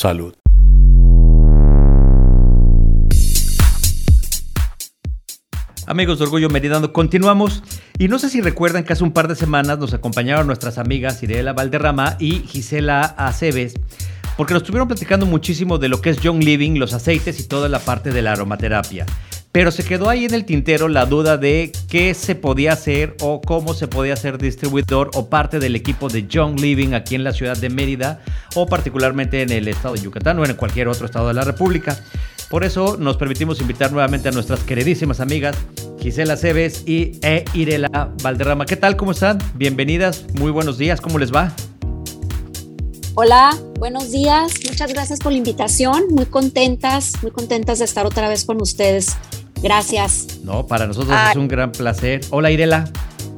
Salud. Amigos de Orgullo Meridano, continuamos. Y no sé si recuerdan que hace un par de semanas nos acompañaron nuestras amigas Irela Valderrama y Gisela Aceves, porque nos estuvieron platicando muchísimo de lo que es Young Living, los aceites y toda la parte de la aromaterapia. Pero se quedó ahí en el tintero la duda de qué se podía hacer o cómo se podía ser distribuidor o parte del equipo de Young Living aquí en la ciudad de Mérida o particularmente en el estado de Yucatán o en cualquier otro estado de la República. Por eso nos permitimos invitar nuevamente a nuestras queridísimas amigas Gisela Cebes y e Irela Valderrama. ¿Qué tal? ¿Cómo están? Bienvenidas, muy buenos días, ¿cómo les va? Hola, buenos días, muchas gracias por la invitación, muy contentas, muy contentas de estar otra vez con ustedes. Gracias. No, para nosotros es un gran placer. Hola Irela.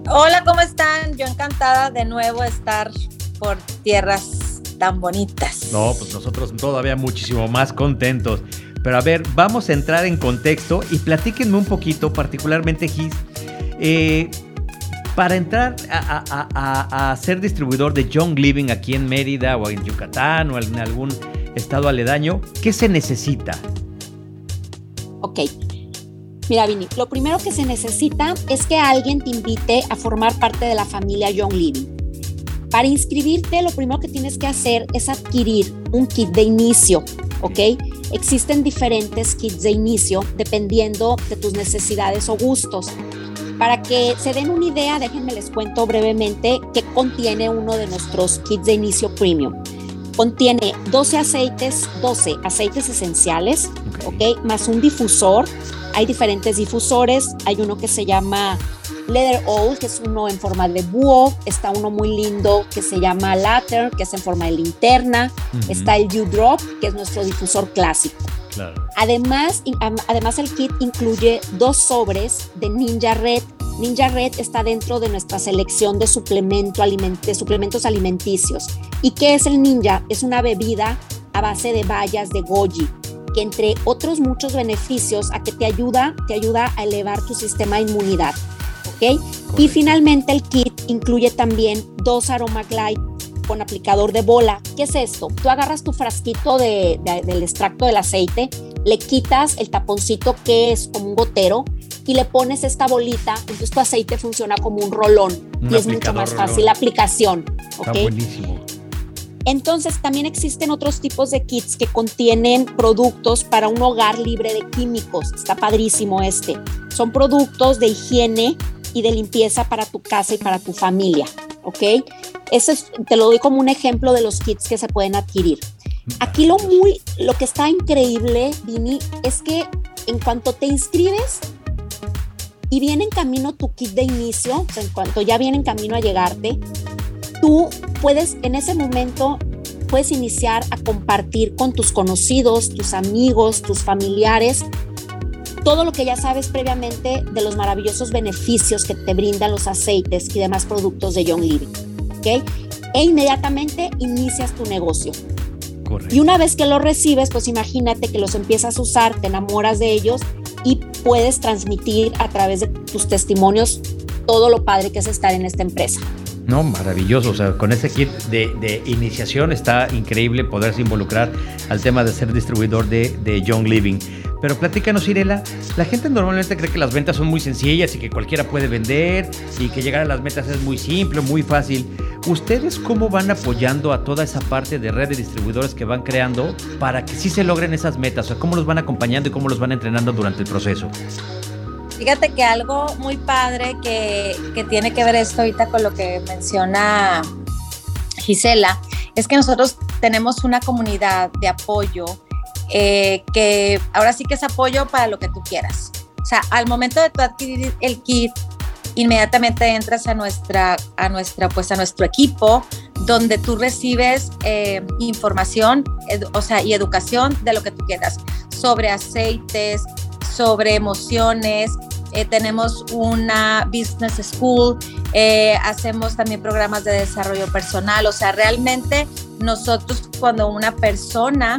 Hola, ¿cómo están? Yo encantada de nuevo estar por tierras tan bonitas. No, pues nosotros todavía muchísimo más contentos. Pero a ver, vamos a entrar en contexto y platíquenme un poquito, particularmente Gis, eh, para entrar a, ser distribuidor de Young Living aquí en Mérida o en Yucatán o en algún estado aledaño, ¿qué se necesita? Ok. Mira, Vini, lo primero que se necesita es que alguien te invite a formar parte de la familia Young Living. Para inscribirte, lo primero que tienes que hacer es adquirir un kit de inicio, ¿ok? Existen diferentes kits de inicio dependiendo de tus necesidades o gustos. Para que se den una idea, déjenme les cuento brevemente qué contiene uno de nuestros kits de inicio premium. Contiene 12 aceites, 12 aceites esenciales, ¿ok? Más un difusor. Hay diferentes difusores. Hay uno que se llama Leather Owl, que es uno en forma de búho, está uno muy lindo que se llama Latter, que es en forma de linterna, está el Dew Drop, que es nuestro difusor clásico. Además, además, el kit incluye dos sobres de Ninja Red. Ninja Red está dentro de nuestra selección de, suplemento de suplementos alimenticios. ¿Y qué es el Ninja? Es una bebida a base de bayas de goji que entre otros muchos beneficios a que te ayuda, te ayuda a elevar tu sistema de inmunidad. Y finalmente el kit incluye también dos Aroma Glide con aplicador de bola. ¿Qué es esto? Tú agarras tu frasquito de, del extracto del aceite, le quitas el taponcito que es como un gotero y le pones esta bolita, entonces tu aceite funciona como un rolón y es mucho más fácil la aplicación. Está buenísimo. Entonces también existen otros tipos de kits que contienen productos para un hogar libre de químicos. Está padrísimo este. Son productos de higiene y de limpieza para tu casa y para tu familia, ¿ok? Ese te lo doy como un ejemplo de los kits que se pueden adquirir. Aquí lo muy, lo que está increíble, Vini, es que en cuanto te inscribes y viene en camino tu kit de inicio, en cuanto ya viene en camino a llegarte, tú puedes en ese momento puedes iniciar a compartir con tus conocidos, tus amigos, tus familiares todo lo que ya sabes previamente de los maravillosos beneficios que te brindan los aceites y demás productos de Young Living. ¿ok? E inmediatamente inicias tu negocio. Y una vez que los recibes, pues imagínate que los empiezas a usar, te enamoras de ellos y puedes transmitir a través de tus testimonios todo lo padre que es estar en esta empresa. No, maravilloso. O sea, con ese kit de, iniciación está increíble poderse involucrar al tema de ser distribuidor de, de Young Living. Pero platícanos, Irela, la gente normalmente cree que las ventas son muy sencillas y que cualquiera puede vender y que llegar a las metas es muy simple, muy fácil. ¿Ustedes cómo van apoyando a toda esa parte de red de distribuidores que van creando para que sí se logren esas metas? O sea, ¿cómo los van acompañando y cómo los van entrenando durante el proceso? Fíjate que algo muy padre que, que tiene que ver esto ahorita con lo que menciona Gisela, es que nosotros tenemos una comunidad de apoyo eh, que ahora sí que es apoyo para lo que tú quieras. O sea, al momento de tú adquirir el kit, inmediatamente entras a nuestra, a nuestra, pues a nuestro equipo, donde tú recibes eh, información, o sea, y educación de lo que tú quieras, sobre aceites, sobre emociones. Eh, tenemos una business school, hacemos también programas de desarrollo personal, o sea, realmente nosotros cuando una persona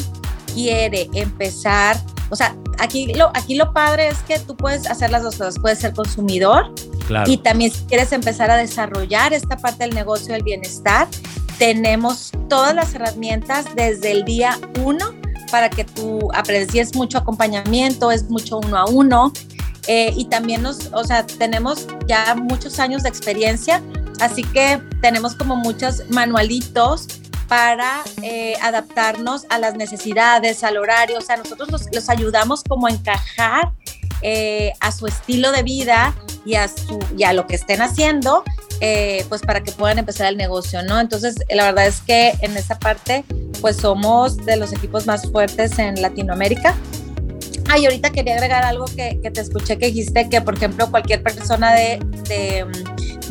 quiere empezar, o sea, aquí lo, aquí lo padre es que tú puedes hacer las dos cosas, puedes ser consumidor y también si quieres empezar a desarrollar esta parte del negocio del bienestar, tenemos todas las herramientas desde el día uno para que tú aprecies mucho acompañamiento, es mucho uno a uno. Eh, y también nos, o sea, tenemos ya muchos años de experiencia, así que tenemos como muchos manualitos para eh, adaptarnos a las necesidades, al horario, o sea, nosotros los, ayudamos como a encajar eh, a su estilo de vida y a, su, y a lo que estén haciendo, pues para que puedan empezar el negocio, ¿no? Entonces, la verdad es que en esa parte, pues somos de los equipos más fuertes en Latinoamérica Ay, ahorita quería agregar algo que, te escuché que dijiste, que por ejemplo cualquier persona de,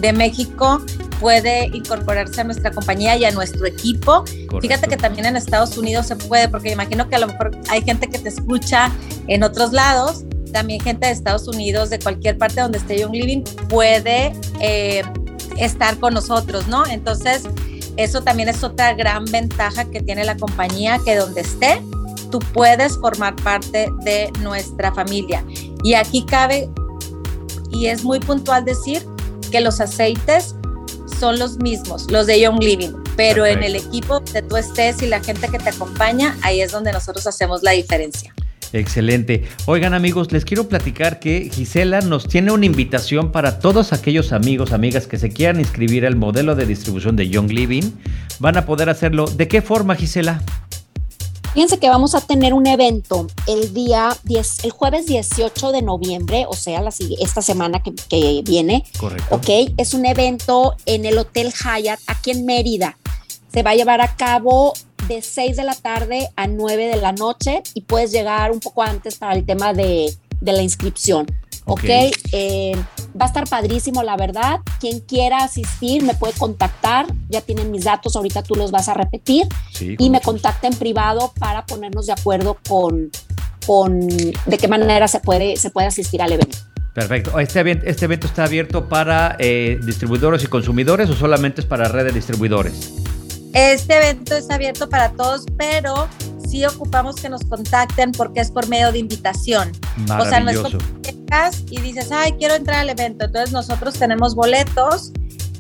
de, México puede incorporarse a nuestra compañía y a nuestro equipo. Fíjate que también en Estados Unidos se puede, porque imagino que a lo mejor hay gente que te escucha en otros lados, también gente de Estados Unidos, de cualquier parte donde esté Young Living, puede eh, estar con nosotros, ¿no? Entonces, eso también es otra gran ventaja que tiene la compañía, que donde esté, tú puedes formar parte de nuestra familia. Y aquí cabe, y es muy puntual decir, que los aceites son los mismos, los de Young Living, pero en el equipo de tú estés y la gente que te acompaña, ahí es donde nosotros hacemos la diferencia. Excelente. Oigan amigos, les quiero platicar que Gisela nos tiene una invitación para todos aquellos amigos, amigas que se quieran inscribir al modelo de distribución de Young Living. Van a poder hacerlo. ¿De qué forma, Gisela? Fíjense que vamos a tener un evento el día 10, el jueves 18 de noviembre, o sea, la, esta semana que, viene. Correcto. Ok, es un evento en el Hotel Hyatt aquí en Mérida. Se va a llevar a cabo de 6 de la tarde a 9 de la noche y puedes llegar un poco antes para el tema de, de la inscripción. Ok, eh, va a estar padrísimo, la verdad. Quien quiera asistir me puede contactar. Ya tienen mis datos, ahorita tú los vas a repetir. y me contacta en privado para ponernos de acuerdo con, con de qué manera se puede, se puede asistir al evento. Perfecto. ¿Este evento, este evento está abierto para eh, distribuidores y consumidores o solamente es para red de distribuidores? Este evento está abierto para todos, pero sí ocupamos que nos contacten porque es por medio de invitación. O sea, no es y dices, ay, quiero entrar al evento. Entonces nosotros tenemos boletos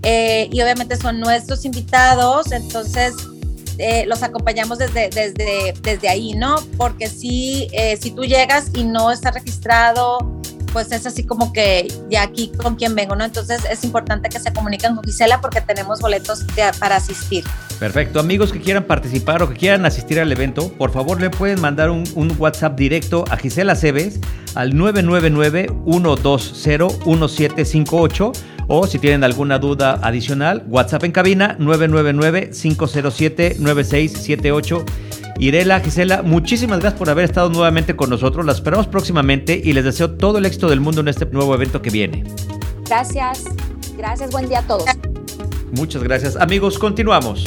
eh, y obviamente son nuestros invitados, entonces eh, los acompañamos desde, desde, desde ahí, ¿no? Porque si, eh, si tú llegas y no estás registrado, pues es así como que ya aquí con quién vengo, ¿no? Entonces es importante que se comuniquen con Gisela porque tenemos boletos para asistir. Perfecto, amigos que quieran participar o que quieran asistir al evento, por favor le pueden mandar un, WhatsApp directo a Gisela Cebes al 999-120-1758 o si tienen alguna duda adicional, WhatsApp en cabina 999-507-9678 Irela, Gisela, muchísimas gracias por haber estado nuevamente con nosotros. Las esperamos próximamente y les deseo todo el éxito del mundo en este nuevo evento que viene. Gracias, gracias, buen día a todos. Muchas gracias. Amigos, continuamos.